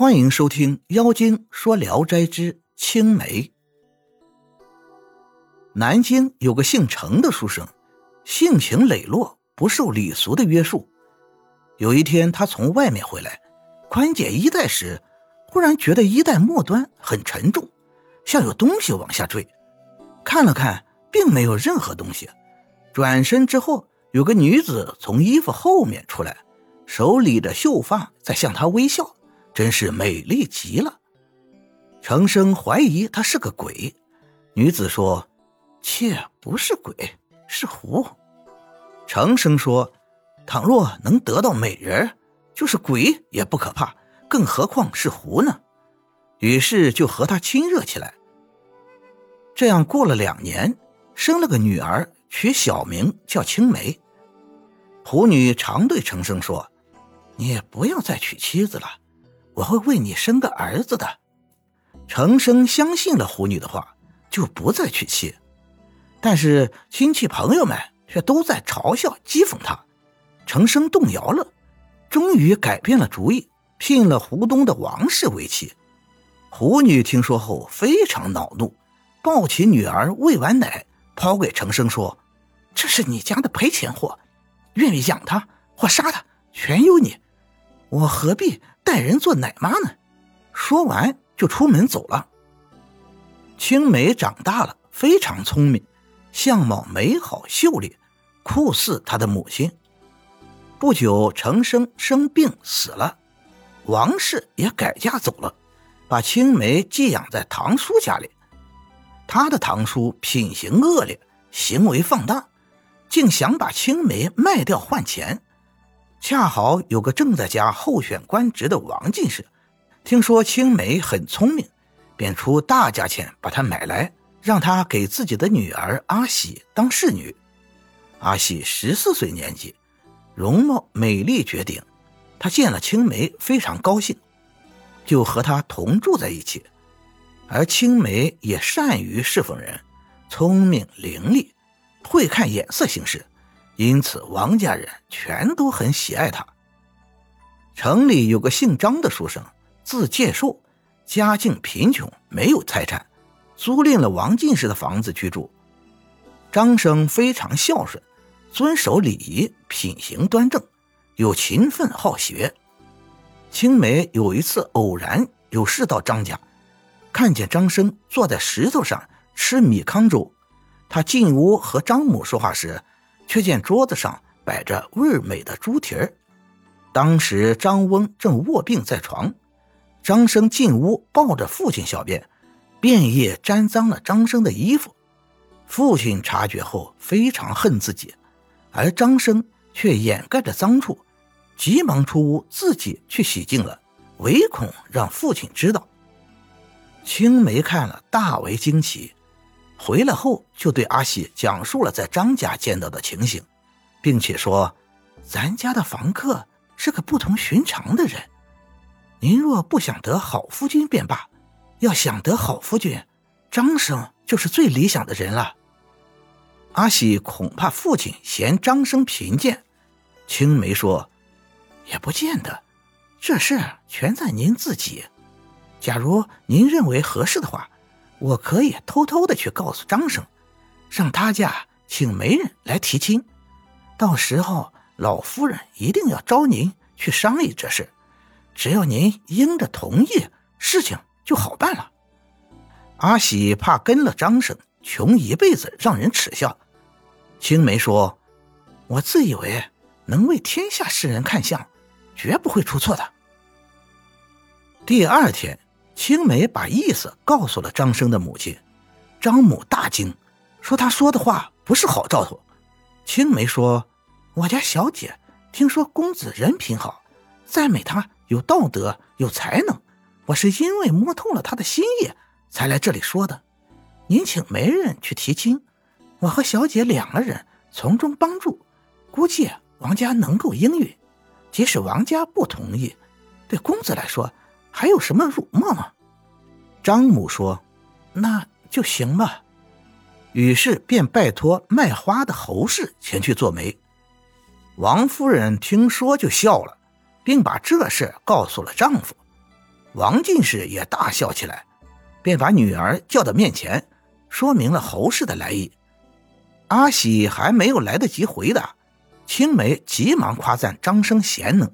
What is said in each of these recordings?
欢迎收听《妖精说聊斋之青梅》。南京有个姓程的书生，性情磊落，不受礼俗的约束。有一天，他从外面回来，宽解衣带时，忽然觉得衣带末端很沉重，像有东西往下坠。看了看，并没有任何东西。转身之后，有个女子从衣服后面出来，手里的秀发，在向他微笑。真是美丽极了，程生怀疑她是个鬼。女子说：“妾不是鬼，是狐。”程生说：“倘若能得到美人，就是鬼也不可怕，更何况是狐呢？”于是就和他亲热起来。这样过了两年，生了个女儿，取小名叫青梅。狐女常对程生说：“你也不要再娶妻子了。”我会为你生个儿子的。程生相信了胡女的话，就不再娶妻。但是亲戚朋友们却都在嘲笑讥讽他。程生动摇了，终于改变了主意，聘了湖东的王氏为妻。胡女听说后非常恼怒，抱起女儿喂完奶，抛给程生说：“这是你家的赔钱货，愿意养他或杀他，全由你。我何必？”带人做奶妈呢？说完就出门走了。青梅长大了，非常聪明，相貌美好秀丽，酷似她的母亲。不久，程生生病死了，王氏也改嫁走了，把青梅寄养在堂叔家里。他的堂叔品行恶劣，行为放荡，竟想把青梅卖掉换钱。恰好有个正在家候选官职的王进士，听说青梅很聪明，便出大价钱把她买来，让她给自己的女儿阿喜当侍女。阿喜十四岁年纪，容貌美丽绝顶。他见了青梅非常高兴，就和她同住在一起。而青梅也善于侍奉人，聪明伶俐，会看眼色行事。因此，王家人全都很喜爱他。城里有个姓张的书生，字介寿，家境贫穷，没有财产，租赁了王进士的房子居住。张生非常孝顺，遵守礼仪，品行端正，又勤奋好学。青梅有一次偶然有事到张家，看见张生坐在石头上吃米糠粥，他进屋和张母说话时。却见桌子上摆着味美的猪蹄儿。当时张翁正卧病在床，张生进屋抱着父亲小便，便液沾脏了张生的衣服。父亲察觉后非常恨自己，而张生却掩盖着脏处，急忙出屋自己去洗净了，唯恐让父亲知道。青梅看了大为惊奇。回来后，就对阿喜讲述了在张家见到的情形，并且说：“咱家的房客是个不同寻常的人。您若不想得好夫君便罢，要想得好夫君，张生就是最理想的人了。”阿喜恐怕父亲嫌张生贫贱，青梅说：“也不见得，这事全在您自己。假如您认为合适的话。”我可以偷偷的去告诉张生，让他家请媒人来提亲，到时候老夫人一定要招您去商议这事，只要您应着同意，事情就好办了。阿喜怕跟了张生，穷一辈子让人耻笑。青梅说：“我自以为能为天下世人看相，绝不会出错的。”第二天。青梅把意思告诉了张生的母亲，张母大惊，说他说的话不是好兆头。青梅说：“我家小姐听说公子人品好，赞美他有道德有才能，我是因为摸透了他的心意才来这里说的。您请媒人去提亲，我和小姐两个人从中帮助，估计王家能够应允。即使王家不同意，对公子来说。”还有什么辱没吗？张母说：“那就行吧。”于是便拜托卖花的侯氏前去做媒。王夫人听说就笑了，并把这事告诉了丈夫。王进士也大笑起来，便把女儿叫到面前，说明了侯氏的来意。阿喜还没有来得及回答，青梅急忙夸赞张生贤能，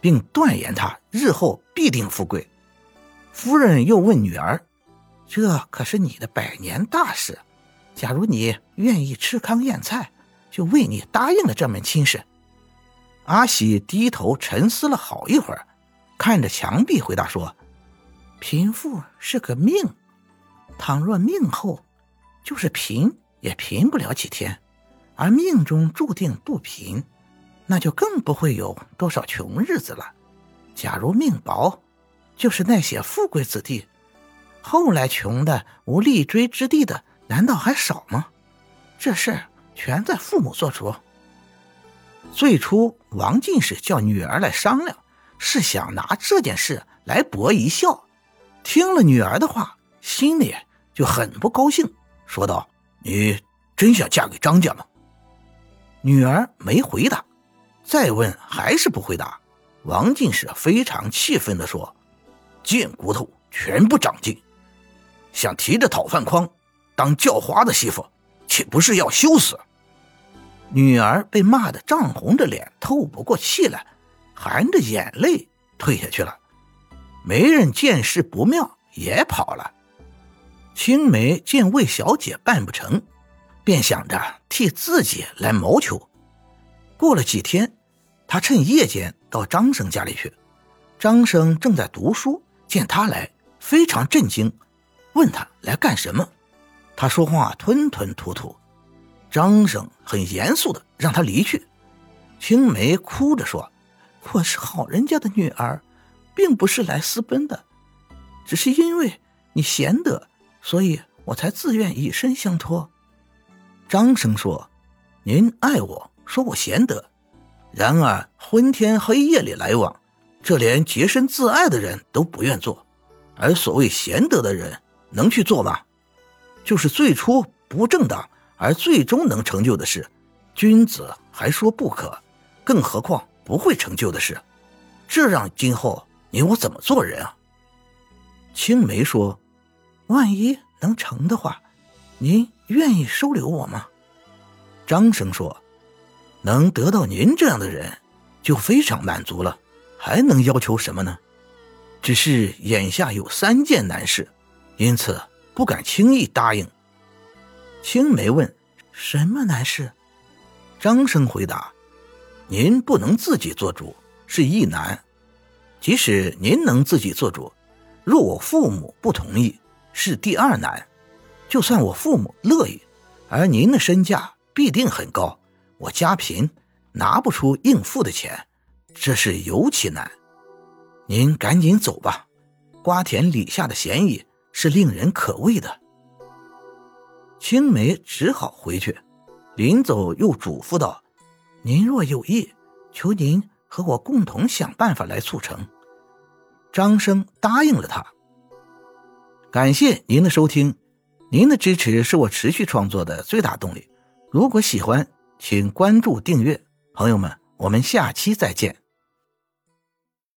并断言他日后必定富贵。夫人又问女儿：“这可是你的百年大事，假如你愿意吃糠咽菜，就为你答应了这门亲事。”阿喜低头沉思了好一会儿。看着墙壁回答说：“贫富是个命，倘若命厚，就是贫也贫不了几天；而命中注定不贫，那就更不会有多少穷日子了。假如命薄，就是那些富贵子弟，后来穷的无立锥之地的，难道还少吗？这事全在父母做主。最初，王进士叫女儿来商量。”是想拿这件事来博一笑，听了女儿的话，心里就很不高兴，说道：“你真想嫁给张家吗？”女儿没回答，再问还是不回答。王进士非常气愤地说：“贱骨头，全不长进，想提着讨饭筐当叫花的媳妇，岂不是要羞死？”女儿被骂得涨红着脸，透不过气来。含着眼泪退下去了，媒人见势不妙也跑了。青梅见魏小姐办不成，便想着替自己来谋求。过了几天，他趁夜间到张生家里去。张生正在读书，见他来，非常震惊，问他来干什么。他说话吞吞吐吐。张生很严肃的让他离去。青梅哭着说。我是好人家的女儿，并不是来私奔的，只是因为你贤德，所以我才自愿以身相托。张生说：“您爱我，说我贤德，然而昏天黑夜里来往，这连洁身自爱的人都不愿做，而所谓贤德的人能去做吗？就是最初不正当而最终能成就的事，君子还说不可，更何况。”不会成就的事，这让今后你我怎么做人啊？青梅说：“万一能成的话，您愿意收留我吗？”张生说：“能得到您这样的人，就非常满足了，还能要求什么呢？只是眼下有三件难事，因此不敢轻易答应。”青梅问：“什么难事？”张生回答。您不能自己做主是一难，即使您能自己做主，若我父母不同意是第二难。就算我父母乐意，而您的身价必定很高，我家贫，拿不出应付的钱，这是尤其难。您赶紧走吧，瓜田李下的嫌疑是令人可畏的。青梅只好回去，临走又嘱咐道。您若有意，求您和我共同想办法来促成。张生答应了他。感谢您的收听，您的支持是我持续创作的最大动力。如果喜欢，请关注订阅。朋友们，我们下期再见。